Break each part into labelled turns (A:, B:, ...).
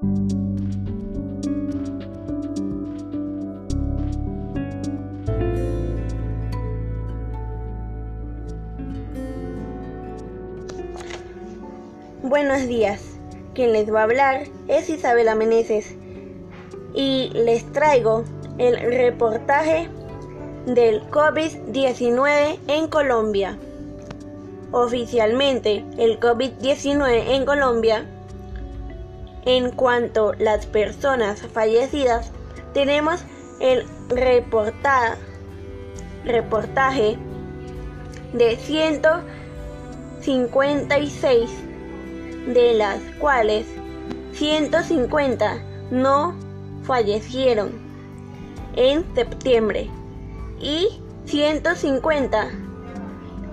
A: Buenos días, quien les va a hablar es Isabel Meneses y les traigo el reportaje del COVID-19 en Colombia. Oficialmente, el COVID-19 en Colombia en cuanto a las personas fallecidas, tenemos el reporta reportaje de 156 de las cuales 150 no fallecieron en septiembre y 150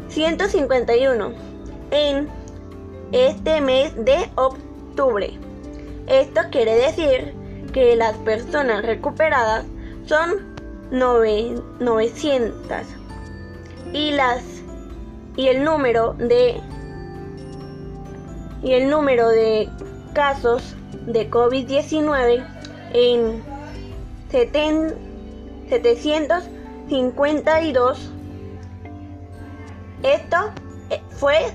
A: 151 en este mes de octubre. Esto quiere decir que las personas recuperadas son 900 y las y el número de y el número de casos de COVID-19 en 752. Esto eh, fue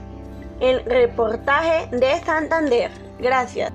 A: el reportaje de Santander. Gracias.